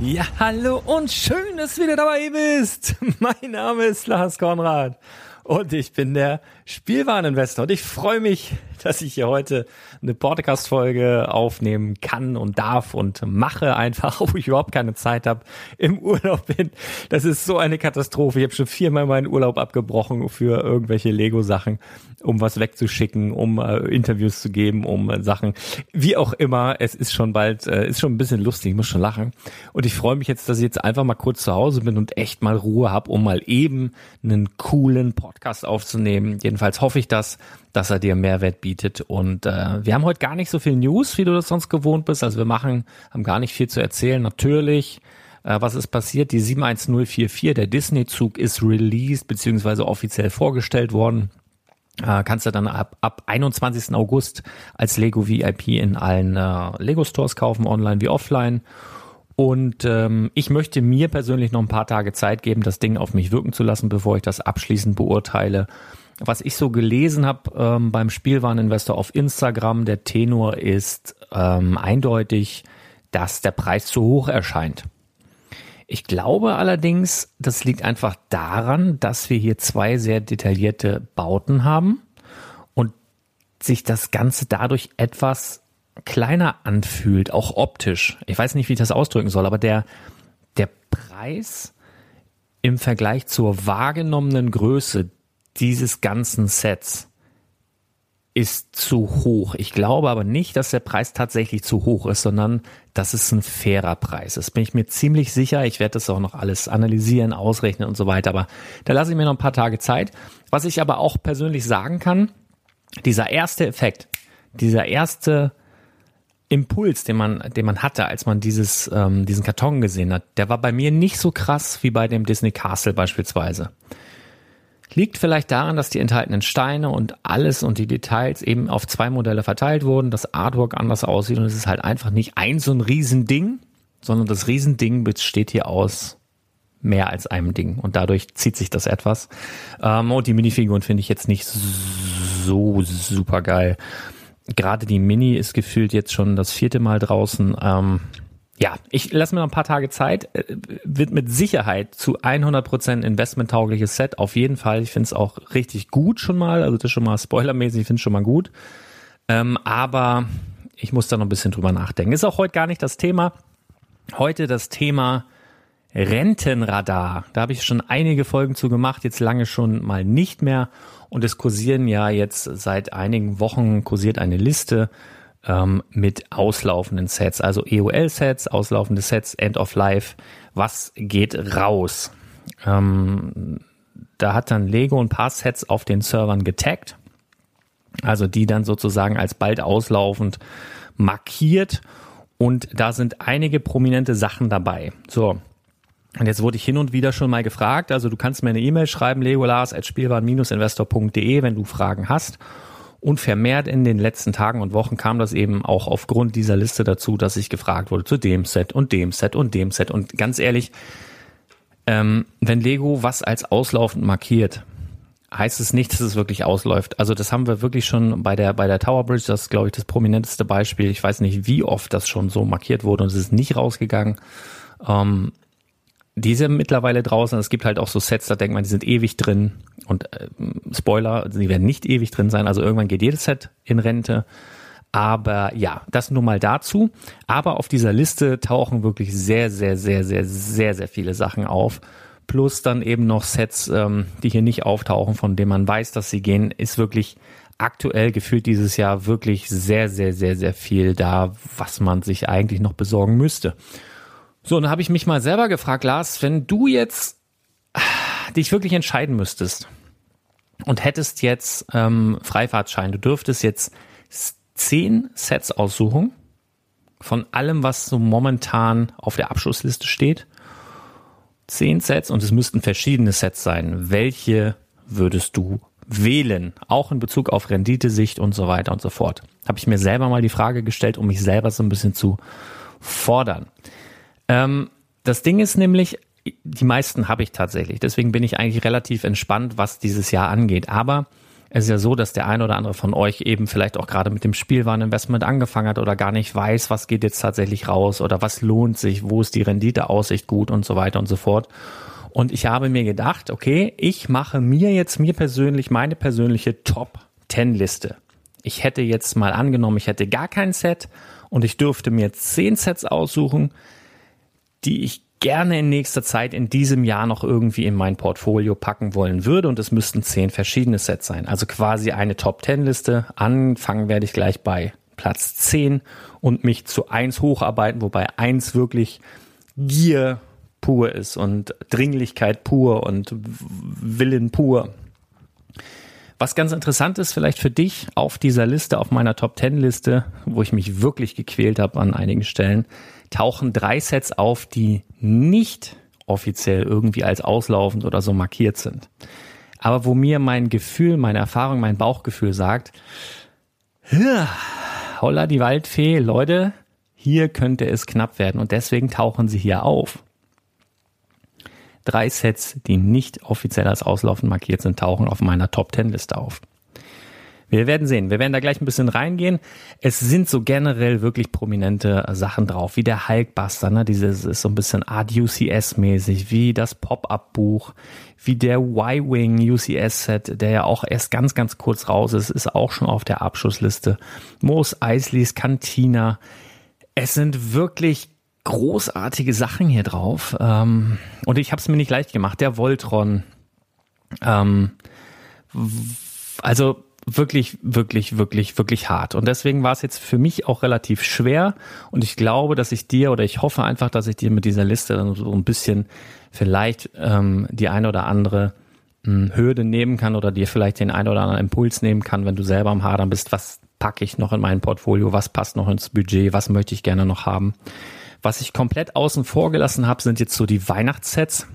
Ja, hallo und schön, dass du wieder dabei bist. Mein Name ist Lars Konrad und ich bin der Spielwareninvestor und ich freue mich, dass ich hier heute eine Podcast-Folge aufnehmen kann und darf und mache einfach, wo ich überhaupt keine Zeit habe, im Urlaub bin. Das ist so eine Katastrophe. Ich habe schon viermal meinen Urlaub abgebrochen für irgendwelche Lego-Sachen, um was wegzuschicken, um äh, Interviews zu geben, um äh, Sachen. Wie auch immer, es ist schon bald, äh, ist schon ein bisschen lustig, ich muss schon lachen. Und ich freue mich jetzt, dass ich jetzt einfach mal kurz zu Hause bin und echt mal Ruhe habe, um mal eben einen coolen Podcast aufzunehmen. Jedenfalls hoffe ich das dass er dir Mehrwert bietet. Und äh, wir haben heute gar nicht so viel News, wie du das sonst gewohnt bist. Also wir machen, haben gar nicht viel zu erzählen. Natürlich, äh, was ist passiert? Die 71044, der Disney-Zug ist released, beziehungsweise offiziell vorgestellt worden. Äh, kannst du dann ab, ab 21. August als Lego VIP in allen äh, Lego Stores kaufen, online wie offline. Und ähm, ich möchte mir persönlich noch ein paar Tage Zeit geben, das Ding auf mich wirken zu lassen, bevor ich das abschließend beurteile was ich so gelesen habe ähm, beim Spielwareninvestor auf Instagram, der Tenor ist ähm, eindeutig, dass der Preis zu hoch erscheint. Ich glaube allerdings, das liegt einfach daran, dass wir hier zwei sehr detaillierte Bauten haben und sich das Ganze dadurch etwas kleiner anfühlt, auch optisch. Ich weiß nicht, wie ich das ausdrücken soll, aber der, der Preis im Vergleich zur wahrgenommenen Größe dieses ganzen Sets ist zu hoch. Ich glaube aber nicht, dass der Preis tatsächlich zu hoch ist, sondern dass es ein fairer Preis ist. Bin ich mir ziemlich sicher. Ich werde das auch noch alles analysieren, ausrechnen und so weiter. Aber da lasse ich mir noch ein paar Tage Zeit. Was ich aber auch persönlich sagen kann, dieser erste Effekt, dieser erste Impuls, den man, den man hatte, als man dieses, ähm, diesen Karton gesehen hat, der war bei mir nicht so krass wie bei dem Disney Castle beispielsweise. Liegt vielleicht daran, dass die enthaltenen Steine und alles und die Details eben auf zwei Modelle verteilt wurden, das Artwork anders aussieht und es ist halt einfach nicht ein so ein Riesending, sondern das Riesending besteht hier aus mehr als einem Ding und dadurch zieht sich das etwas. Ähm, und die Minifiguren finde ich jetzt nicht so super geil. Gerade die Mini ist gefühlt jetzt schon das vierte Mal draußen. Ähm, ja, ich lasse mir noch ein paar Tage Zeit. Äh, wird mit Sicherheit zu 100% investmenttaugliches Set. Auf jeden Fall. Ich finde es auch richtig gut schon mal. Also das ist schon mal spoilermäßig. Ich finde es schon mal gut. Ähm, aber ich muss da noch ein bisschen drüber nachdenken. Ist auch heute gar nicht das Thema. Heute das Thema Rentenradar. Da habe ich schon einige Folgen zu gemacht. Jetzt lange schon mal nicht mehr. Und es kursieren ja jetzt seit einigen Wochen kursiert eine Liste ähm, mit auslaufenden Sets, also EOL-Sets, auslaufende Sets, End of Life. Was geht raus? Ähm, da hat dann Lego ein paar Sets auf den Servern getaggt, also die dann sozusagen als bald auslaufend markiert und da sind einige prominente Sachen dabei. So. Und jetzt wurde ich hin und wieder schon mal gefragt, also du kannst mir eine E-Mail schreiben, legolas.spielwaren-investor.de, wenn du Fragen hast. Und vermehrt in den letzten Tagen und Wochen kam das eben auch aufgrund dieser Liste dazu, dass ich gefragt wurde zu dem Set und dem Set und dem Set. Und ganz ehrlich, ähm, wenn Lego was als auslaufend markiert, heißt es nicht, dass es wirklich ausläuft. Also das haben wir wirklich schon bei der bei der Tower Bridge, das ist glaube ich das prominenteste Beispiel. Ich weiß nicht, wie oft das schon so markiert wurde und es ist nicht rausgegangen. Ähm, die sind mittlerweile draußen. Es gibt halt auch so Sets, da denkt man, die sind ewig drin. Und äh, Spoiler, die werden nicht ewig drin sein. Also irgendwann geht jedes Set in Rente. Aber ja, das nur mal dazu. Aber auf dieser Liste tauchen wirklich sehr, sehr, sehr, sehr, sehr, sehr viele Sachen auf. Plus dann eben noch Sets, ähm, die hier nicht auftauchen, von denen man weiß, dass sie gehen, ist wirklich aktuell gefühlt dieses Jahr wirklich sehr, sehr, sehr, sehr viel da, was man sich eigentlich noch besorgen müsste. So, und dann habe ich mich mal selber gefragt, Lars, wenn du jetzt dich wirklich entscheiden müsstest und hättest jetzt ähm, Freifahrtschein, du dürftest jetzt zehn Sets aussuchen von allem, was so momentan auf der Abschlussliste steht. Zehn Sets und es müssten verschiedene Sets sein. Welche würdest du wählen? Auch in Bezug auf Renditesicht und so weiter und so fort. Habe ich mir selber mal die Frage gestellt, um mich selber so ein bisschen zu fordern. Ähm, das Ding ist nämlich, die meisten habe ich tatsächlich. Deswegen bin ich eigentlich relativ entspannt, was dieses Jahr angeht. Aber es ist ja so, dass der ein oder andere von euch eben vielleicht auch gerade mit dem Spielwareninvestment angefangen hat oder gar nicht weiß, was geht jetzt tatsächlich raus oder was lohnt sich, wo ist die Renditeaussicht gut und so weiter und so fort. Und ich habe mir gedacht, okay, ich mache mir jetzt mir persönlich meine persönliche Top 10 Liste. Ich hätte jetzt mal angenommen, ich hätte gar kein Set und ich dürfte mir 10 Sets aussuchen, die ich gerne in nächster Zeit in diesem Jahr noch irgendwie in mein Portfolio packen wollen würde und es müssten zehn verschiedene Sets sein. Also quasi eine Top Ten Liste. Anfangen werde ich gleich bei Platz 10 und mich zu eins hocharbeiten, wobei eins wirklich Gier pur ist und Dringlichkeit pur und Willen pur. Was ganz interessant ist vielleicht für dich auf dieser Liste, auf meiner Top 10 Liste, wo ich mich wirklich gequält habe an einigen Stellen, tauchen drei Sets auf, die nicht offiziell irgendwie als auslaufend oder so markiert sind. Aber wo mir mein Gefühl, meine Erfahrung, mein Bauchgefühl sagt, holla die Waldfee, Leute, hier könnte es knapp werden und deswegen tauchen sie hier auf. Drei Sets, die nicht offiziell als auslaufend markiert sind, tauchen auf meiner Top 10 Liste auf. Wir werden sehen. Wir werden da gleich ein bisschen reingehen. Es sind so generell wirklich prominente Sachen drauf, wie der Hulkbuster, ne? Dieses ist so ein bisschen Art UCS-mäßig, wie das Pop-Up-Buch, wie der Y-Wing UCS-Set, der ja auch erst ganz, ganz kurz raus ist, ist auch schon auf der Abschussliste. Moos Eisleys Cantina. Es sind wirklich großartige Sachen hier drauf. Ähm, und ich habe es mir nicht leicht gemacht. Der Voltron. Ähm, also wirklich, wirklich, wirklich, wirklich hart. Und deswegen war es jetzt für mich auch relativ schwer. Und ich glaube, dass ich dir oder ich hoffe einfach, dass ich dir mit dieser Liste dann so ein bisschen vielleicht ähm, die eine oder andere mh, hm, Hürde nehmen kann oder dir vielleicht den einen oder anderen Impuls nehmen kann, wenn du selber am Hadern bist, was packe ich noch in mein Portfolio, was passt noch ins Budget, was möchte ich gerne noch haben. Was ich komplett außen vor gelassen habe, sind jetzt so die Weihnachtssets.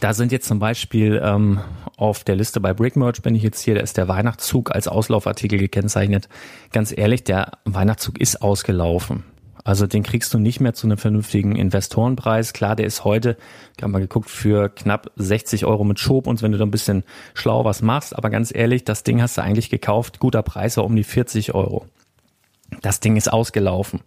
Da sind jetzt zum Beispiel ähm, auf der Liste bei Brickmerch bin ich jetzt hier, da ist der Weihnachtszug als Auslaufartikel gekennzeichnet. Ganz ehrlich, der Weihnachtszug ist ausgelaufen. Also den kriegst du nicht mehr zu einem vernünftigen Investorenpreis. Klar, der ist heute, ich habe mal geguckt, für knapp 60 Euro mit Schob und wenn du da ein bisschen schlau was machst. Aber ganz ehrlich, das Ding hast du eigentlich gekauft. Guter Preis war um die 40 Euro. Das Ding ist ausgelaufen.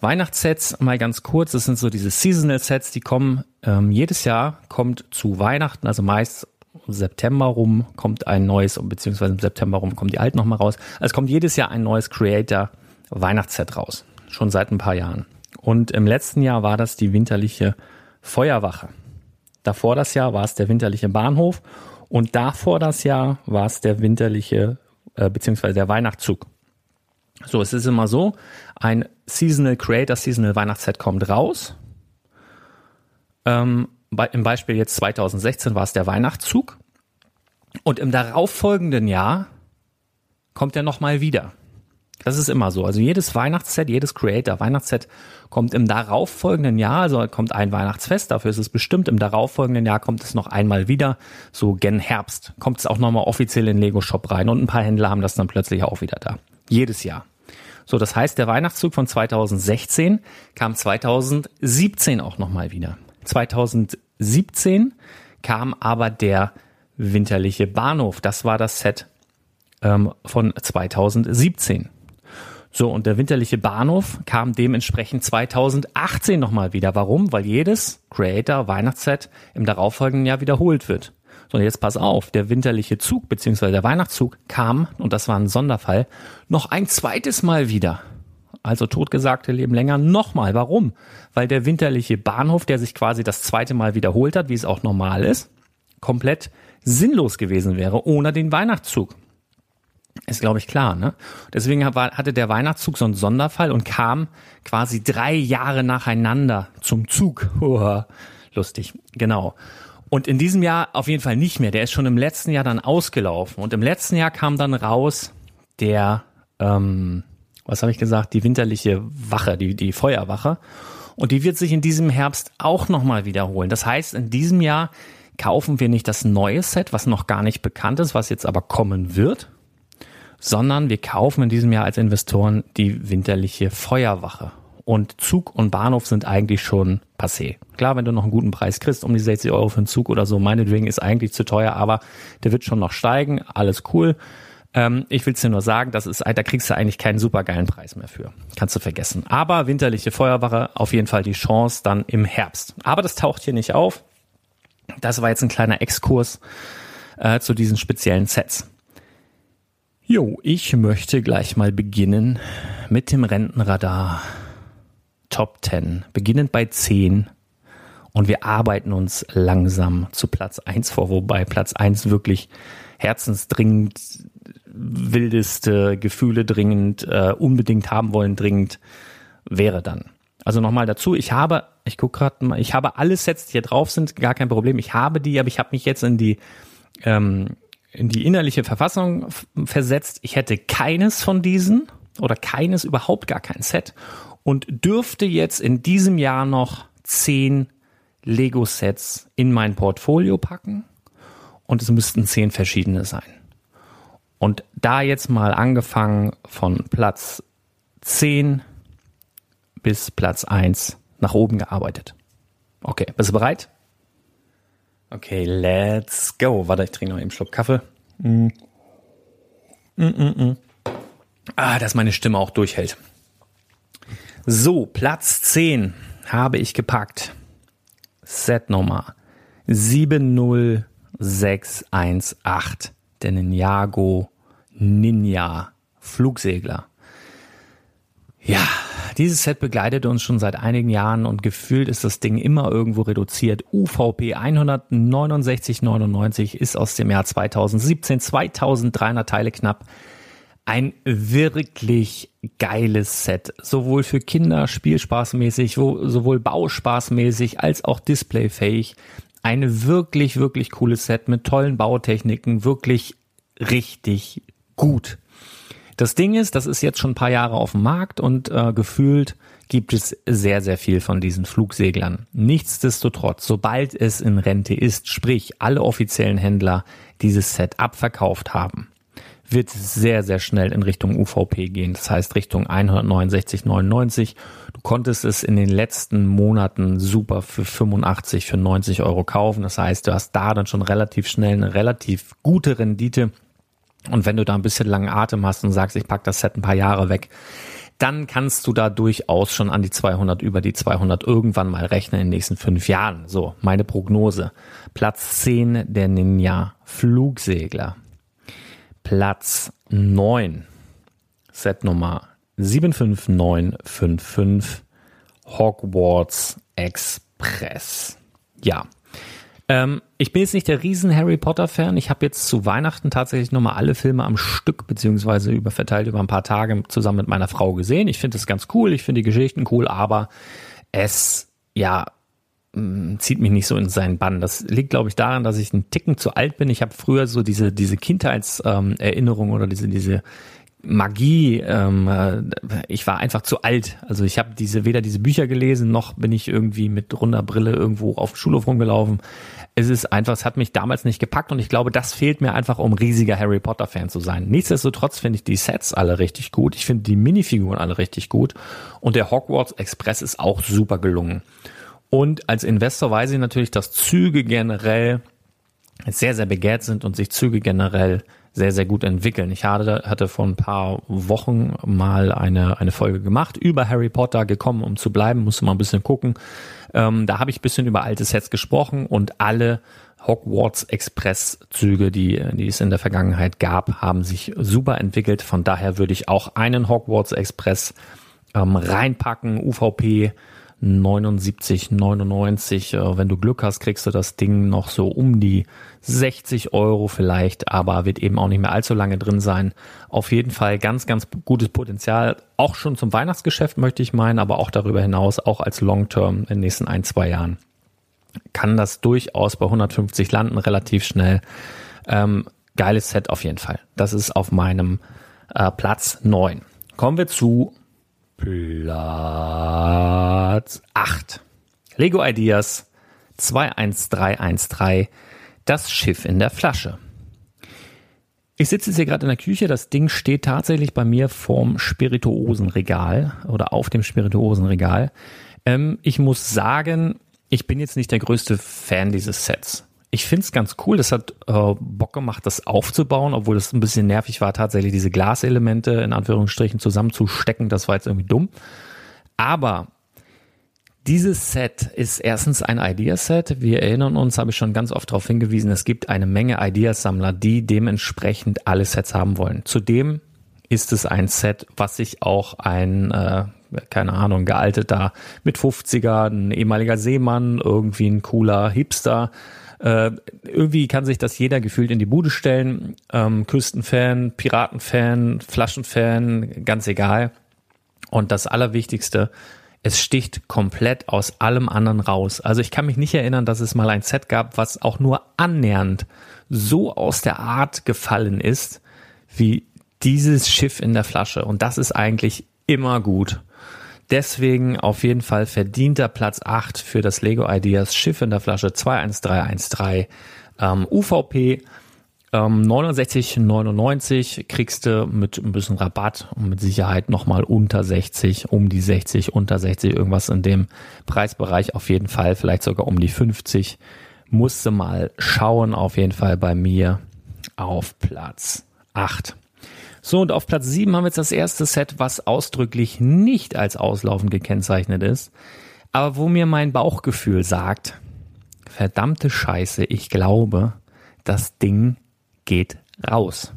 Weihnachtssets, mal ganz kurz, das sind so diese Seasonal Sets, die kommen ähm, jedes Jahr, kommt zu Weihnachten, also meist September rum kommt ein neues, beziehungsweise im September rum kommen die alten nochmal raus. Also es kommt jedes Jahr ein neues Creator Weihnachtsset raus. Schon seit ein paar Jahren. Und im letzten Jahr war das die winterliche Feuerwache. Davor das Jahr war es der winterliche Bahnhof und davor das Jahr war es der winterliche, äh, beziehungsweise der Weihnachtszug. So, es ist immer so, ein Seasonal Creator, Seasonal Weihnachtsset kommt raus. Ähm, bei, Im Beispiel jetzt 2016 war es der Weihnachtszug. Und im darauffolgenden Jahr kommt er nochmal wieder. Das ist immer so. Also jedes Weihnachtsset, jedes Creator Weihnachtsset kommt im darauffolgenden Jahr, also kommt ein Weihnachtsfest, dafür ist es bestimmt, im darauffolgenden Jahr kommt es noch einmal wieder, so gen Herbst kommt es auch nochmal offiziell in den Lego Shop rein und ein paar Händler haben das dann plötzlich auch wieder da. Jedes Jahr. So, das heißt, der Weihnachtszug von 2016 kam 2017 auch nochmal wieder. 2017 kam aber der winterliche Bahnhof. Das war das Set ähm, von 2017. So, und der winterliche Bahnhof kam dementsprechend 2018 nochmal wieder. Warum? Weil jedes Creator Weihnachtsset im darauffolgenden Jahr wiederholt wird. So, jetzt pass auf, der winterliche Zug bzw. der Weihnachtszug kam, und das war ein Sonderfall, noch ein zweites Mal wieder. Also Totgesagte leben länger nochmal. Warum? Weil der winterliche Bahnhof, der sich quasi das zweite Mal wiederholt hat, wie es auch normal ist, komplett sinnlos gewesen wäre ohne den Weihnachtszug. Ist, glaube ich, klar, ne? Deswegen hatte der Weihnachtszug so einen Sonderfall und kam quasi drei Jahre nacheinander zum Zug. Lustig, genau. Und in diesem Jahr auf jeden Fall nicht mehr. Der ist schon im letzten Jahr dann ausgelaufen. Und im letzten Jahr kam dann raus der, ähm, was habe ich gesagt, die winterliche Wache, die, die Feuerwache. Und die wird sich in diesem Herbst auch nochmal wiederholen. Das heißt, in diesem Jahr kaufen wir nicht das neue Set, was noch gar nicht bekannt ist, was jetzt aber kommen wird, sondern wir kaufen in diesem Jahr als Investoren die winterliche Feuerwache und Zug und Bahnhof sind eigentlich schon passé. Klar, wenn du noch einen guten Preis kriegst, um die 60 Euro für einen Zug oder so, meinetwegen ist eigentlich zu teuer, aber der wird schon noch steigen, alles cool. Ähm, ich will es dir nur sagen, das ist, da kriegst du eigentlich keinen supergeilen Preis mehr für. Kannst du vergessen. Aber winterliche Feuerwache, auf jeden Fall die Chance dann im Herbst. Aber das taucht hier nicht auf. Das war jetzt ein kleiner Exkurs äh, zu diesen speziellen Sets. Jo, ich möchte gleich mal beginnen mit dem Rentenradar Top 10, beginnend bei 10 und wir arbeiten uns langsam zu Platz 1 vor, wobei Platz 1 wirklich herzensdringend, wildeste Gefühle dringend, äh, unbedingt haben wollen dringend wäre dann. Also nochmal dazu, ich habe, ich gucke gerade mal, ich habe alle Sets, die hier drauf sind, gar kein Problem. Ich habe die, aber ich habe mich jetzt in die ähm, in die innerliche Verfassung versetzt. Ich hätte keines von diesen oder keines überhaupt gar kein Set und dürfte jetzt in diesem Jahr noch zehn Lego-Sets in mein Portfolio packen und es müssten zehn verschiedene sein. Und da jetzt mal angefangen von Platz 10 bis Platz 1 nach oben gearbeitet. Okay, bist du bereit? Okay, let's go. Warte, ich trinke noch einen Schluck Kaffee. Mm. Mm -mm -mm. Ah, dass meine Stimme auch durchhält. So, Platz 10 habe ich gepackt. Set Nummer 70618. Der Ninjago Ninja Flugsegler. Ja, Dieses Set begleitet uns schon seit einigen Jahren und gefühlt ist das Ding immer irgendwo reduziert. UVP 169,99 ist aus dem Jahr 2017, 2300 Teile knapp. Ein wirklich geiles Set, sowohl für Kinder spielspaßmäßig, sowohl bauspaßmäßig als auch displayfähig. Ein wirklich, wirklich cooles Set mit tollen Bautechniken, wirklich richtig gut. Das Ding ist, das ist jetzt schon ein paar Jahre auf dem Markt und äh, gefühlt gibt es sehr, sehr viel von diesen Flugseglern. Nichtsdestotrotz, sobald es in Rente ist, sprich alle offiziellen Händler dieses Set abverkauft haben, wird sehr, sehr schnell in Richtung UVP gehen. Das heißt Richtung 169,99. Du konntest es in den letzten Monaten super für 85, für 90 Euro kaufen. Das heißt, du hast da dann schon relativ schnell eine relativ gute Rendite und wenn du da ein bisschen langen Atem hast und sagst, ich pack das Set ein paar Jahre weg, dann kannst du da durchaus schon an die 200, über die 200 irgendwann mal rechnen in den nächsten fünf Jahren. So, meine Prognose. Platz 10 der Ninja Flugsegler. Platz 9. Set Nummer 75955 Hogwarts Express. Ja, ähm, ich bin jetzt nicht der riesen Harry Potter Fan. Ich habe jetzt zu Weihnachten tatsächlich nochmal alle Filme am Stück beziehungsweise über verteilt über ein paar Tage zusammen mit meiner Frau gesehen. Ich finde es ganz cool. Ich finde die Geschichten cool, aber es ja zieht mich nicht so in seinen Bann. Das liegt, glaube ich, daran, dass ich einen Ticken zu alt bin. Ich habe früher so diese diese Kindheitserinnerung ähm, oder diese diese Magie. Ähm, äh, ich war einfach zu alt. Also ich habe diese weder diese Bücher gelesen noch bin ich irgendwie mit runder Brille irgendwo auf dem Schulhof rumgelaufen es ist einfach, es hat mich damals nicht gepackt und ich glaube, das fehlt mir einfach, um riesiger Harry Potter Fan zu sein. Nichtsdestotrotz finde ich die Sets alle richtig gut. Ich finde die Minifiguren alle richtig gut und der Hogwarts Express ist auch super gelungen. Und als Investor weiß ich natürlich, dass Züge generell sehr, sehr begehrt sind und sich Züge generell sehr, sehr gut entwickeln. Ich hatte, hatte vor ein paar Wochen mal eine, eine Folge gemacht über Harry Potter, gekommen, um zu bleiben, musste mal ein bisschen gucken. Ähm, da habe ich bisschen über alte Sets gesprochen und alle Hogwarts Express Züge, die, die es in der Vergangenheit gab, haben sich super entwickelt. Von daher würde ich auch einen Hogwarts Express ähm, reinpacken. UVP 79, 99. Äh, wenn du Glück hast, kriegst du das Ding noch so um die 60 Euro vielleicht, aber wird eben auch nicht mehr allzu lange drin sein. Auf jeden Fall ganz, ganz gutes Potenzial. Auch schon zum Weihnachtsgeschäft möchte ich meinen, aber auch darüber hinaus, auch als Long-Term in den nächsten ein, zwei Jahren. Kann das durchaus bei 150 landen, relativ schnell. Ähm, geiles Set auf jeden Fall. Das ist auf meinem äh, Platz 9. Kommen wir zu Platz 8. Lego Ideas 21313. Das Schiff in der Flasche. Ich sitze jetzt hier gerade in der Küche. Das Ding steht tatsächlich bei mir vorm Spirituosenregal oder auf dem Spirituosenregal. Ähm, ich muss sagen, ich bin jetzt nicht der größte Fan dieses Sets ich finde es ganz cool. Das hat äh, Bock gemacht, das aufzubauen, obwohl es ein bisschen nervig war, tatsächlich diese Glaselemente in Anführungsstrichen zusammenzustecken. Das war jetzt irgendwie dumm. Aber dieses Set ist erstens ein Ideaset. Wir erinnern uns, habe ich schon ganz oft darauf hingewiesen, es gibt eine Menge Ideasammler, die dementsprechend alle Sets haben wollen. Zudem ist es ein Set, was sich auch ein, äh, keine Ahnung, gealteter mit 50er, ein ehemaliger Seemann, irgendwie ein cooler Hipster, äh, irgendwie kann sich das jeder gefühlt in die Bude stellen. Ähm, Küstenfan, Piratenfan, Flaschenfan, ganz egal. Und das Allerwichtigste, es sticht komplett aus allem anderen raus. Also ich kann mich nicht erinnern, dass es mal ein Set gab, was auch nur annähernd so aus der Art gefallen ist, wie dieses Schiff in der Flasche. Und das ist eigentlich immer gut. Deswegen auf jeden Fall verdienter Platz 8 für das Lego Ideas Schiff in der Flasche 21313 ähm, UVP. Ähm, 69,99 kriegst du mit ein bisschen Rabatt und mit Sicherheit nochmal unter 60, um die 60, unter 60, irgendwas in dem Preisbereich auf jeden Fall, vielleicht sogar um die 50. Musste mal schauen, auf jeden Fall bei mir auf Platz 8. So, und auf Platz 7 haben wir jetzt das erste Set, was ausdrücklich nicht als auslaufend gekennzeichnet ist, aber wo mir mein Bauchgefühl sagt, verdammte Scheiße, ich glaube, das Ding geht raus.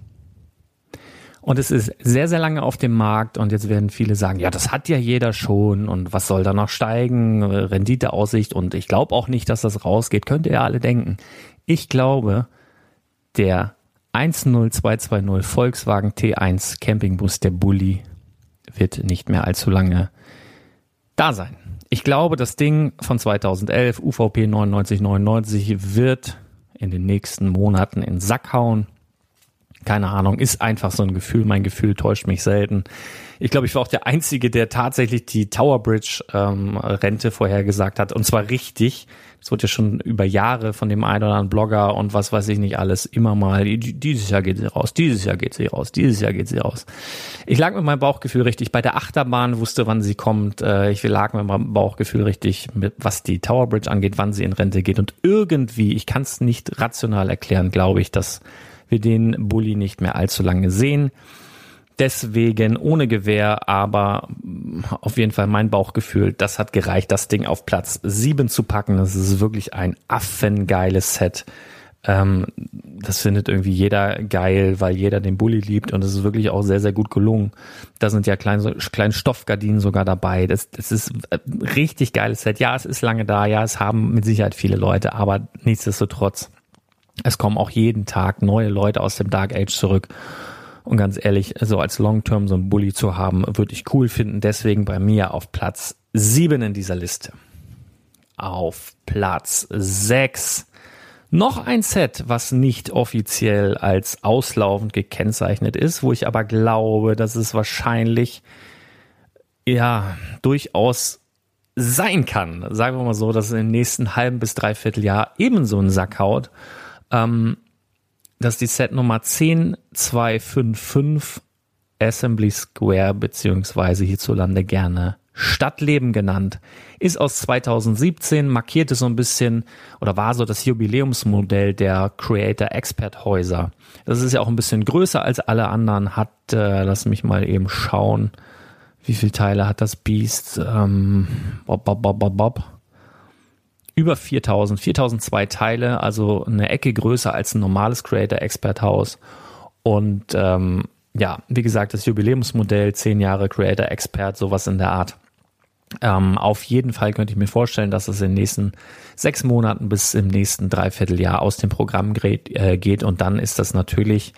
Und es ist sehr, sehr lange auf dem Markt und jetzt werden viele sagen, ja, das hat ja jeder schon und was soll da noch steigen, Renditeaussicht und ich glaube auch nicht, dass das rausgeht, könnt ihr ja alle denken. Ich glaube, der 10220 Volkswagen T1 Campingbus, der Bulli, wird nicht mehr allzu lange da sein. Ich glaube, das Ding von 2011, UVP 9999, wird in den nächsten Monaten in Sack hauen keine Ahnung, ist einfach so ein Gefühl. Mein Gefühl täuscht mich selten. Ich glaube, ich war auch der Einzige, der tatsächlich die Tower Bridge ähm, Rente vorhergesagt hat. Und zwar richtig. Das wurde ja schon über Jahre von dem einen oder anderen Blogger und was weiß ich nicht alles immer mal. Dieses Jahr geht sie raus, dieses Jahr geht sie raus, dieses Jahr geht sie raus. Ich lag mit meinem Bauchgefühl richtig. Bei der Achterbahn wusste, wann sie kommt. Äh, ich lag mit meinem Bauchgefühl richtig, was die Tower Bridge angeht, wann sie in Rente geht. Und irgendwie, ich kann es nicht rational erklären, glaube ich, dass wir den Bulli nicht mehr allzu lange sehen. Deswegen ohne Gewehr, aber auf jeden Fall mein Bauchgefühl, das hat gereicht, das Ding auf Platz 7 zu packen. Das ist wirklich ein affengeiles Set. Ähm, das findet irgendwie jeder geil, weil jeder den Bulli liebt und es ist wirklich auch sehr, sehr gut gelungen. Da sind ja kleine, kleine Stoffgardinen sogar dabei. Das, das ist ein richtig geiles Set. Ja, es ist lange da, ja, es haben mit Sicherheit viele Leute, aber nichtsdestotrotz es kommen auch jeden Tag neue Leute aus dem Dark Age zurück. Und ganz ehrlich, so als Long-Term so ein Bully zu haben, würde ich cool finden. Deswegen bei mir auf Platz 7 in dieser Liste. Auf Platz 6 noch ein Set, was nicht offiziell als auslaufend gekennzeichnet ist, wo ich aber glaube, dass es wahrscheinlich ja durchaus sein kann. Sagen wir mal so, dass es im nächsten halben bis dreiviertel Jahr ebenso einen Sack haut. Ähm, das ist die Set Nummer 10255 Assembly Square, beziehungsweise hierzulande gerne Stadtleben genannt, ist aus 2017, markierte so ein bisschen oder war so das Jubiläumsmodell der Creator Expert Häuser. Das ist ja auch ein bisschen größer als alle anderen, hat, äh, lass mich mal eben schauen, wie viele Teile hat das Beast? Ähm, bob, bob, bob, bob, bob über 4000, 4002 Teile, also eine Ecke größer als ein normales Creator Expert Haus. Und ähm, ja, wie gesagt, das Jubiläumsmodell, 10 Jahre Creator Expert, sowas in der Art. Ähm, auf jeden Fall könnte ich mir vorstellen, dass es in den nächsten sechs Monaten bis im nächsten Dreivierteljahr aus dem Programm äh, geht. Und dann ist das natürlich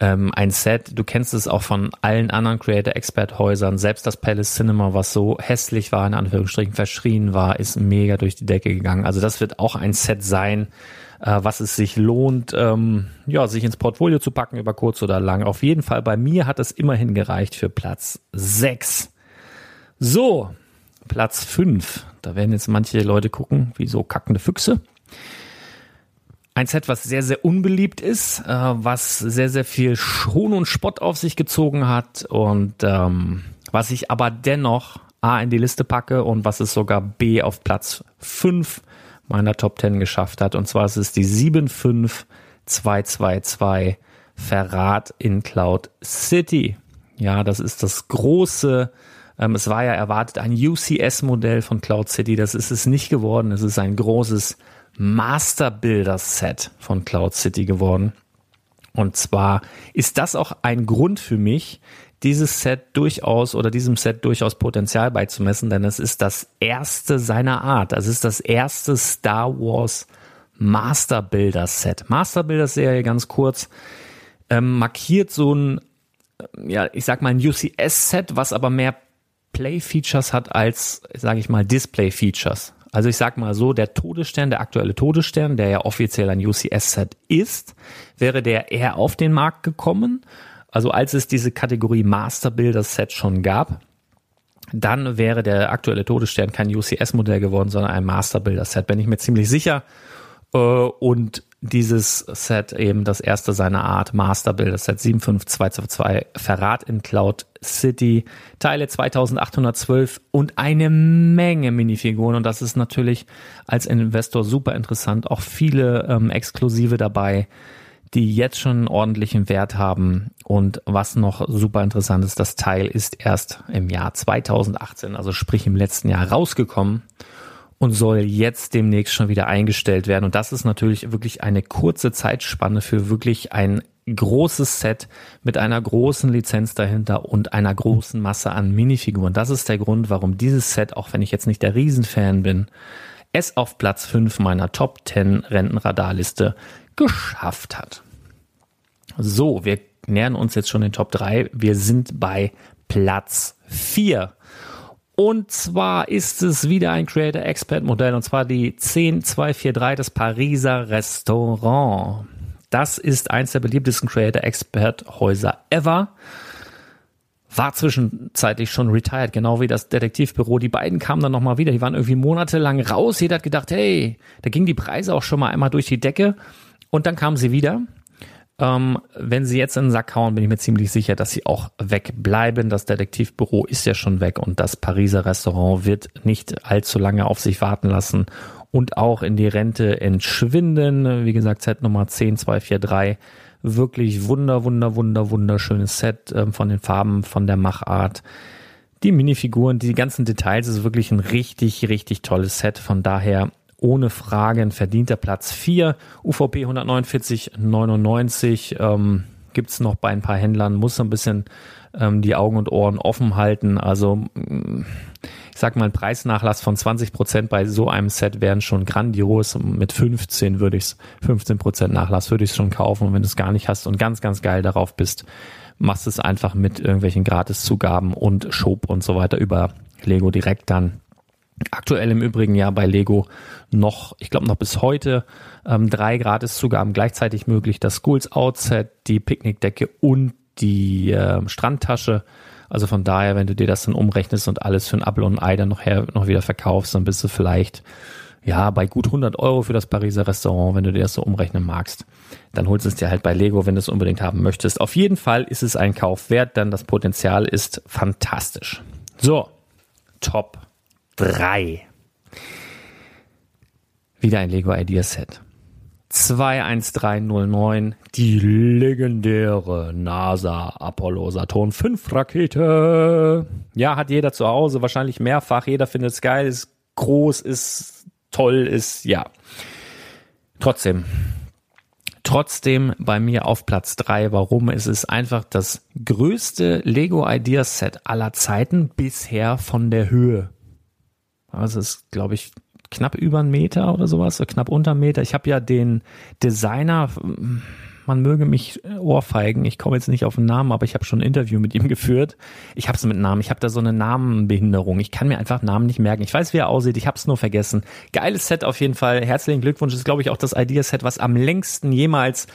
ähm, ein Set, du kennst es auch von allen anderen Creator Expert Häusern, selbst das Palace Cinema, was so hässlich war, in Anführungsstrichen verschrien war, ist mega durch die Decke gegangen. Also das wird auch ein Set sein, äh, was es sich lohnt, ähm, ja, sich ins Portfolio zu packen über kurz oder lang. Auf jeden Fall bei mir hat es immerhin gereicht für Platz 6. So, Platz 5. Da werden jetzt manche Leute gucken, wie so kackende Füchse. Ein Set, was sehr, sehr unbeliebt ist, äh, was sehr, sehr viel Schon und Spott auf sich gezogen hat und ähm, was ich aber dennoch A in die Liste packe und was es sogar B auf Platz 5 meiner Top 10 geschafft hat. Und zwar ist es die 75222 Verrat in Cloud City. Ja, das ist das große, ähm, es war ja erwartet ein UCS-Modell von Cloud City. Das ist es nicht geworden. Es ist ein großes Master Builder Set von Cloud City geworden. Und zwar ist das auch ein Grund für mich, dieses Set durchaus oder diesem Set durchaus Potenzial beizumessen, denn es ist das erste seiner Art. Es ist das erste Star Wars Master Builder Set. Master Builder Serie ganz kurz ähm, markiert so ein, ja, ich sag mal ein UCS Set, was aber mehr Play Features hat als, sage ich mal, Display Features. Also ich sag mal so, der Todesstern, der aktuelle Todesstern, der ja offiziell ein UCS-Set ist, wäre der eher auf den Markt gekommen. Also als es diese Kategorie Master Builder Set schon gab, dann wäre der aktuelle Todesstern kein UCS-Modell geworden, sondern ein Master Builder Set. Bin ich mir ziemlich sicher. Äh, und dieses Set eben das erste seiner Art, Master Builder Set 75222, Verrat in Cloud City, Teile 2812 und eine Menge Minifiguren. Und das ist natürlich als Investor super interessant. Auch viele ähm, Exklusive dabei, die jetzt schon einen ordentlichen Wert haben. Und was noch super interessant ist, das Teil ist erst im Jahr 2018, also sprich im letzten Jahr rausgekommen und soll jetzt demnächst schon wieder eingestellt werden. Und das ist natürlich wirklich eine kurze Zeitspanne für wirklich ein großes Set mit einer großen Lizenz dahinter und einer großen Masse an Minifiguren. Das ist der Grund, warum dieses Set, auch wenn ich jetzt nicht der Riesenfan bin, es auf Platz 5 meiner Top 10 Rentenradarliste geschafft hat. So, wir nähern uns jetzt schon den Top 3. Wir sind bei Platz 4. Und zwar ist es wieder ein Creator Expert Modell und zwar die 10243 des Pariser Restaurant. Das ist eins der beliebtesten Creator Expert Häuser ever. War zwischenzeitlich schon retired, genau wie das Detektivbüro. Die beiden kamen dann nochmal wieder. Die waren irgendwie monatelang raus. Jeder hat gedacht, hey, da gingen die Preise auch schon mal einmal durch die Decke. Und dann kamen sie wieder ähm, wenn sie jetzt in den Sack hauen, bin ich mir ziemlich sicher, dass sie auch wegbleiben. Das Detektivbüro ist ja schon weg und das Pariser Restaurant wird nicht allzu lange auf sich warten lassen und auch in die Rente entschwinden. Wie gesagt, Set Nummer 10243. Wirklich wunder, wunder, wunder, wunderschönes Set äh, von den Farben, von der Machart. Die Minifiguren, die ganzen Details, ist wirklich ein richtig, richtig tolles Set. Von daher ohne Frage ein verdienter Platz 4. UVP 149,99 ähm, gibt noch bei ein paar Händlern, muss so ein bisschen ähm, die Augen und Ohren offen halten. Also mm, ich sag mal, ein Preisnachlass von 20 Prozent bei so einem Set wären schon grandios. Mit 15 würde ich 15 Prozent Nachlass würde ich es schon kaufen. Und wenn du es gar nicht hast und ganz, ganz geil darauf bist, machst es einfach mit irgendwelchen Gratiszugaben und Shop und so weiter über Lego direkt dann Aktuell im Übrigen ja bei Lego noch, ich glaube noch bis heute, ähm, drei Gratiszugaben gleichzeitig möglich. Das Schools Outset, die Picknickdecke und die äh, Strandtasche. Also von daher, wenn du dir das dann umrechnest und alles für ein Apple und ein Ei dann noch, her, noch wieder verkaufst, dann bist du vielleicht ja bei gut 100 Euro für das Pariser Restaurant, wenn du dir das so umrechnen magst. Dann holst du es dir halt bei Lego, wenn du es unbedingt haben möchtest. Auf jeden Fall ist es ein Kauf wert, denn das Potenzial ist fantastisch. So, top 3. Wieder ein Lego Ideas Set. 21309, die legendäre NASA Apollo Saturn 5 Rakete. Ja, hat jeder zu Hause, wahrscheinlich mehrfach. Jeder findet es geil, ist groß, ist toll, ist, ja. Trotzdem, trotzdem bei mir auf Platz 3. Warum? Es ist einfach das größte Lego Ideas Set aller Zeiten bisher von der Höhe. Also es ist, glaube ich, knapp über einen Meter oder sowas, knapp unter einen Meter. Ich habe ja den Designer, man möge mich ohrfeigen, ich komme jetzt nicht auf den Namen, aber ich habe schon ein Interview mit ihm geführt. Ich habe es mit Namen, ich habe da so eine Namenbehinderung. Ich kann mir einfach Namen nicht merken. Ich weiß, wie er aussieht, ich habe es nur vergessen. Geiles Set auf jeden Fall. Herzlichen Glückwunsch. Das ist, glaube ich, auch das Ideaset, was am längsten jemals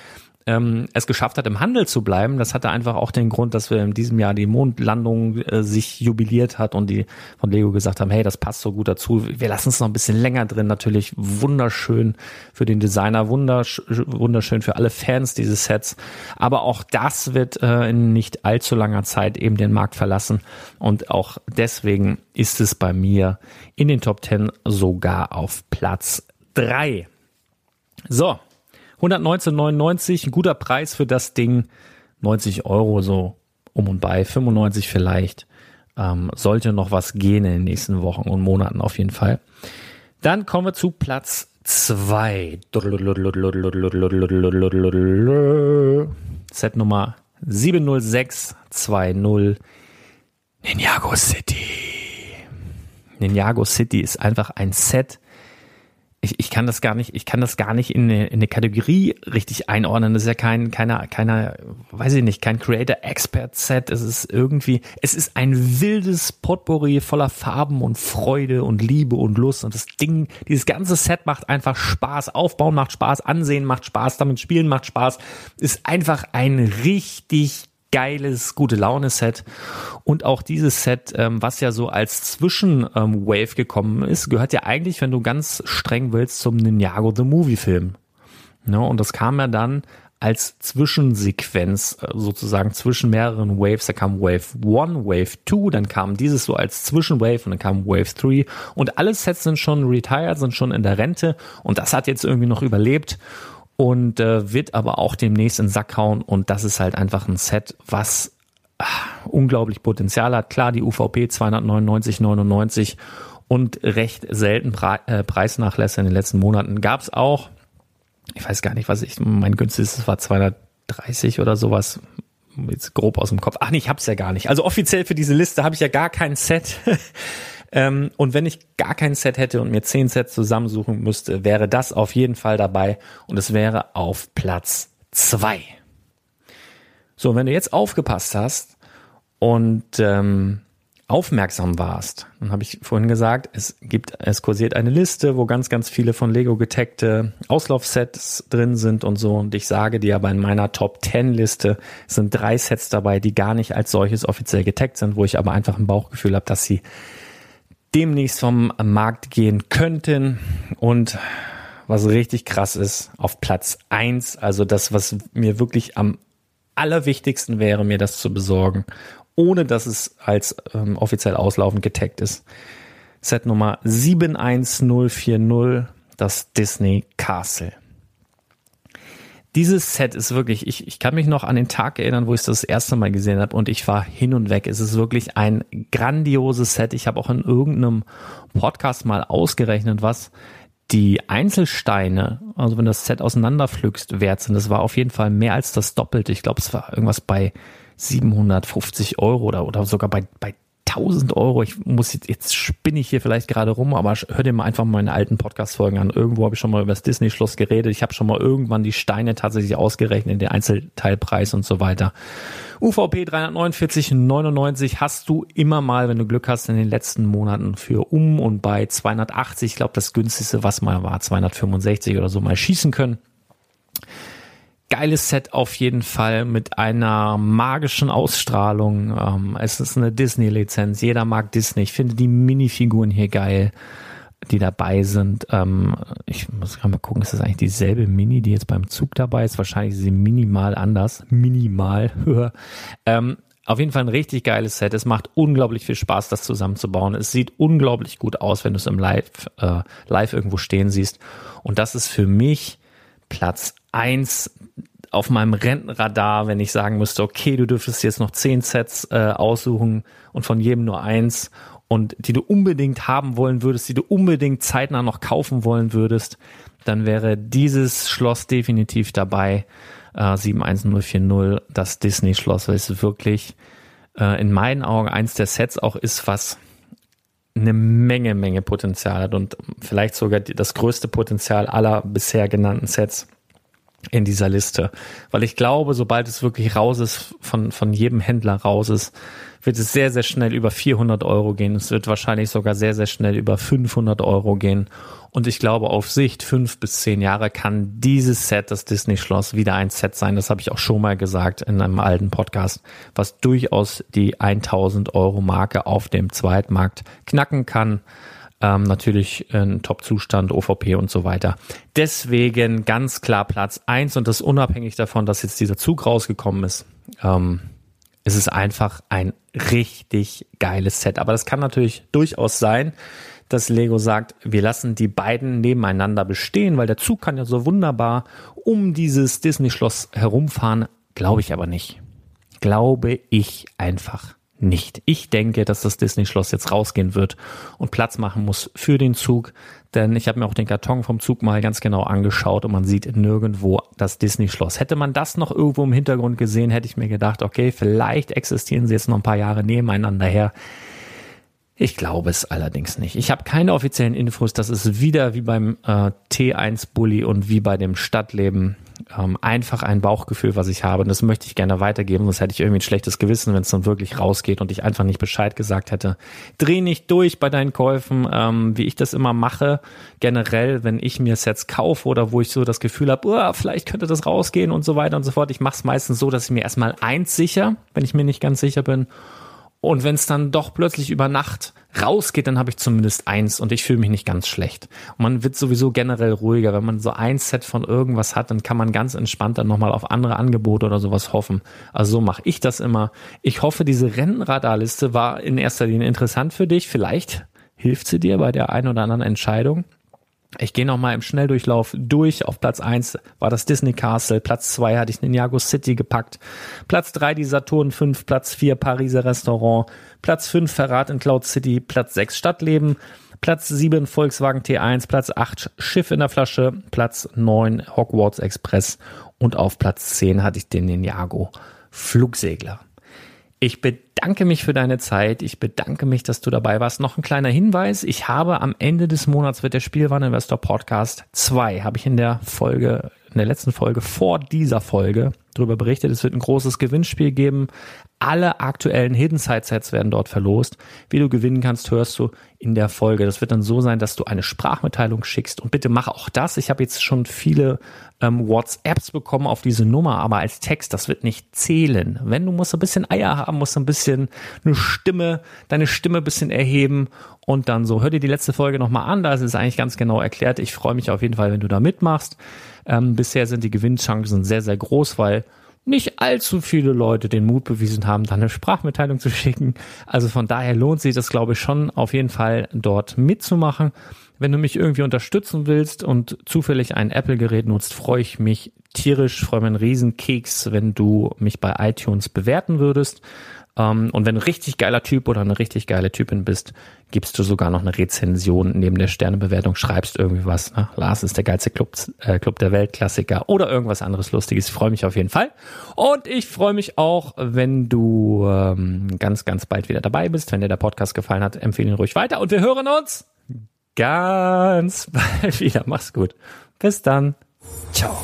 ähm, es geschafft hat, im Handel zu bleiben. Das hatte einfach auch den Grund, dass wir in diesem Jahr die Mondlandung äh, sich jubiliert hat und die von Lego gesagt haben, hey, das passt so gut dazu. Wir lassen es noch ein bisschen länger drin. Natürlich wunderschön für den Designer, wundersch wunderschön für alle Fans dieses Sets. Aber auch das wird äh, in nicht allzu langer Zeit eben den Markt verlassen. Und auch deswegen ist es bei mir in den Top 10 sogar auf Platz 3. So, 119,99, ein guter Preis für das Ding. 90 Euro so um und bei, 95 vielleicht. Ähm, sollte noch was gehen in den nächsten Wochen und Monaten auf jeden Fall. Dann kommen wir zu Platz 2. Set Nummer 70620 Ninjago City. Ninjago City ist einfach ein Set, ich, ich kann das gar nicht, ich kann das gar nicht in eine, in eine Kategorie richtig einordnen. Das ist ja kein, keiner, keiner, weiß ich nicht, kein Creator Expert Set. Es ist irgendwie, es ist ein wildes Potpourri voller Farben und Freude und Liebe und Lust. Und das Ding, dieses ganze Set macht einfach Spaß. Aufbauen macht Spaß, Ansehen macht Spaß, damit spielen macht Spaß. Ist einfach ein richtig geiles, gute Laune-Set. Und auch dieses Set, ähm, was ja so als Zwischen-Wave ähm, gekommen ist, gehört ja eigentlich, wenn du ganz streng willst, zum Ninjago The Movie-Film. Ja, und das kam ja dann als Zwischensequenz äh, sozusagen zwischen mehreren Waves. Da kam Wave 1, Wave 2, dann kam dieses so als Zwischenwave und dann kam Wave 3 und alle Sets sind schon retired, sind schon in der Rente und das hat jetzt irgendwie noch überlebt und äh, wird aber auch demnächst in den Sack hauen und das ist halt einfach ein Set, was ach, unglaublich Potenzial hat. Klar, die UVP 299,99 und recht selten Pre äh, Preisnachlässe in den letzten Monaten gab es auch. Ich weiß gar nicht, was ich, mein günstigstes war 200 30 oder sowas. Jetzt grob aus dem Kopf. Ach nee, ich hab's ja gar nicht. Also offiziell für diese Liste habe ich ja gar kein Set. ähm, und wenn ich gar kein Set hätte und mir zehn Sets zusammensuchen müsste, wäre das auf jeden Fall dabei und es wäre auf Platz zwei. So, wenn du jetzt aufgepasst hast und ähm, aufmerksam warst, dann habe ich vorhin gesagt, es gibt, es kursiert eine Liste, wo ganz, ganz viele von Lego getagte Auslaufsets drin sind und so. Und ich sage dir aber in meiner Top 10 Liste sind drei Sets dabei, die gar nicht als solches offiziell getaggt sind, wo ich aber einfach ein Bauchgefühl habe, dass sie demnächst vom Markt gehen könnten. Und was richtig krass ist, auf Platz eins, also das, was mir wirklich am allerwichtigsten wäre, mir das zu besorgen ohne dass es als ähm, offiziell auslaufend getaggt ist. Set Nummer 71040, das Disney Castle. Dieses Set ist wirklich, ich, ich kann mich noch an den Tag erinnern, wo ich es das erste Mal gesehen habe und ich war hin und weg. Es ist wirklich ein grandioses Set. Ich habe auch in irgendeinem Podcast mal ausgerechnet, was die Einzelsteine, also wenn das Set auseinanderpflückst, wert sind. Das war auf jeden Fall mehr als das Doppelte. Ich glaube, es war irgendwas bei 750 Euro oder, oder sogar bei, bei 1000 Euro. Ich muss jetzt, jetzt spinne ich hier vielleicht gerade rum, aber hör dir mal einfach meine alten Podcast-Folgen an. Irgendwo habe ich schon mal über das Disney-Schloss geredet. Ich habe schon mal irgendwann die Steine tatsächlich ausgerechnet, den Einzelteilpreis und so weiter. UVP 349,99 hast du immer mal, wenn du Glück hast, in den letzten Monaten für um und bei 280, ich glaube das günstigste, was mal war, 265 oder so mal schießen können geiles Set auf jeden Fall mit einer magischen Ausstrahlung. Ähm, es ist eine Disney-Lizenz. Jeder mag Disney. Ich finde die Minifiguren hier geil, die dabei sind. Ähm, ich muss mal gucken, ist das eigentlich dieselbe Mini, die jetzt beim Zug dabei ist? Wahrscheinlich ist sie minimal anders. Minimal. ähm, auf jeden Fall ein richtig geiles Set. Es macht unglaublich viel Spaß, das zusammenzubauen. Es sieht unglaublich gut aus, wenn du es im Live, äh, live irgendwo stehen siehst. Und das ist für mich Platz eins auf meinem Rentenradar, wenn ich sagen müsste, okay, du dürftest jetzt noch zehn Sets äh, aussuchen und von jedem nur eins und die du unbedingt haben wollen würdest, die du unbedingt zeitnah noch kaufen wollen würdest, dann wäre dieses Schloss definitiv dabei. Äh, 71040, das Disney-Schloss, weil es wirklich äh, in meinen Augen eins der Sets auch ist, was eine Menge, Menge Potenzial hat und vielleicht sogar das größte Potenzial aller bisher genannten Sets in dieser Liste. Weil ich glaube, sobald es wirklich raus ist, von, von jedem Händler raus ist, wird es sehr, sehr schnell über 400 Euro gehen. Es wird wahrscheinlich sogar sehr, sehr schnell über 500 Euro gehen. Und ich glaube, auf Sicht fünf bis zehn Jahre kann dieses Set, das Disney-Schloss, wieder ein Set sein. Das habe ich auch schon mal gesagt in einem alten Podcast, was durchaus die 1000 Euro Marke auf dem Zweitmarkt knacken kann. Ähm, natürlich ein Top-Zustand, OVP und so weiter. Deswegen ganz klar Platz eins und das unabhängig davon, dass jetzt dieser Zug rausgekommen ist. Ähm, es ist einfach ein richtig geiles Set. Aber das kann natürlich durchaus sein, dass Lego sagt, wir lassen die beiden nebeneinander bestehen, weil der Zug kann ja so wunderbar um dieses Disney-Schloss herumfahren. Glaube ich aber nicht. Glaube ich einfach nicht. Ich denke, dass das Disney-Schloss jetzt rausgehen wird und Platz machen muss für den Zug, denn ich habe mir auch den Karton vom Zug mal ganz genau angeschaut und man sieht nirgendwo das Disney-Schloss. Hätte man das noch irgendwo im Hintergrund gesehen, hätte ich mir gedacht, okay, vielleicht existieren sie jetzt noch ein paar Jahre nebeneinander her. Ich glaube es allerdings nicht. Ich habe keine offiziellen Infos. Das ist wieder wie beim äh, T1 Bully und wie bei dem Stadtleben ähm, einfach ein Bauchgefühl, was ich habe. Und das möchte ich gerne weitergeben. Sonst hätte ich irgendwie ein schlechtes Gewissen, wenn es dann wirklich rausgeht und ich einfach nicht Bescheid gesagt hätte. Dreh nicht durch bei deinen Käufen, ähm, wie ich das immer mache. Generell, wenn ich mir Sets kaufe oder wo ich so das Gefühl habe, oh, vielleicht könnte das rausgehen und so weiter und so fort. Ich mache es meistens so, dass ich mir erstmal eins sicher, wenn ich mir nicht ganz sicher bin und wenn es dann doch plötzlich über Nacht rausgeht, dann habe ich zumindest eins und ich fühle mich nicht ganz schlecht. Und man wird sowieso generell ruhiger. Wenn man so ein Set von irgendwas hat, dann kann man ganz entspannt dann nochmal auf andere Angebote oder sowas hoffen. Also so mache ich das immer. Ich hoffe, diese Rentenradarliste war in erster Linie interessant für dich. Vielleicht hilft sie dir bei der einen oder anderen Entscheidung. Ich gehe nochmal im Schnelldurchlauf durch. Auf Platz eins war das Disney Castle. Platz zwei hatte ich Ninjago City gepackt. Platz drei die Saturn 5. Platz vier Pariser Restaurant. Platz fünf Verrat in Cloud City. Platz sechs Stadtleben. Platz 7 Volkswagen T1, Platz 8 Schiff in der Flasche, Platz 9 Hogwarts Express und auf Platz 10 hatte ich den Ninjago Flugsegler. Ich bedanke mich für deine Zeit. Ich bedanke mich, dass du dabei warst. Noch ein kleiner Hinweis. Ich habe am Ende des Monats wird der Spielwareninvestor Podcast 2, habe ich in der Folge, in der letzten Folge vor dieser Folge darüber berichtet. Es wird ein großes Gewinnspiel geben. Alle aktuellen Hidden Side Sets werden dort verlost. Wie du gewinnen kannst, hörst du in der Folge. Das wird dann so sein, dass du eine Sprachmitteilung schickst. Und bitte mach auch das. Ich habe jetzt schon viele ähm, WhatsApps bekommen auf diese Nummer, aber als Text, das wird nicht zählen. Wenn du musst ein bisschen Eier haben, musst ein bisschen eine Stimme, deine Stimme ein bisschen erheben und dann so. Hör dir die letzte Folge nochmal an, da ist es eigentlich ganz genau erklärt. Ich freue mich auf jeden Fall, wenn du da mitmachst. Ähm, bisher sind die Gewinnchancen sehr, sehr groß, weil nicht allzu viele Leute den Mut bewiesen haben, da eine Sprachmitteilung zu schicken. Also von daher lohnt sich das, glaube ich, schon auf jeden Fall dort mitzumachen. Wenn du mich irgendwie unterstützen willst und zufällig ein Apple-Gerät nutzt, freue ich mich tierisch, freue mich einen Riesenkeks, wenn du mich bei iTunes bewerten würdest. Ähm, und wenn du ein richtig geiler Typ oder eine richtig geile Typin bist, gibst du sogar noch eine Rezension neben der Sternebewertung, schreibst irgendwie was. Ne? Lars ist der geilste Club, äh, Club der Welt, Klassiker oder irgendwas anderes Lustiges. Ich freue mich auf jeden Fall. Und ich freue mich auch, wenn du ähm, ganz, ganz bald wieder dabei bist. Wenn dir der Podcast gefallen hat, empfehle ihn ruhig weiter. Und wir hören uns ganz bald wieder. Mach's gut. Bis dann. Ciao.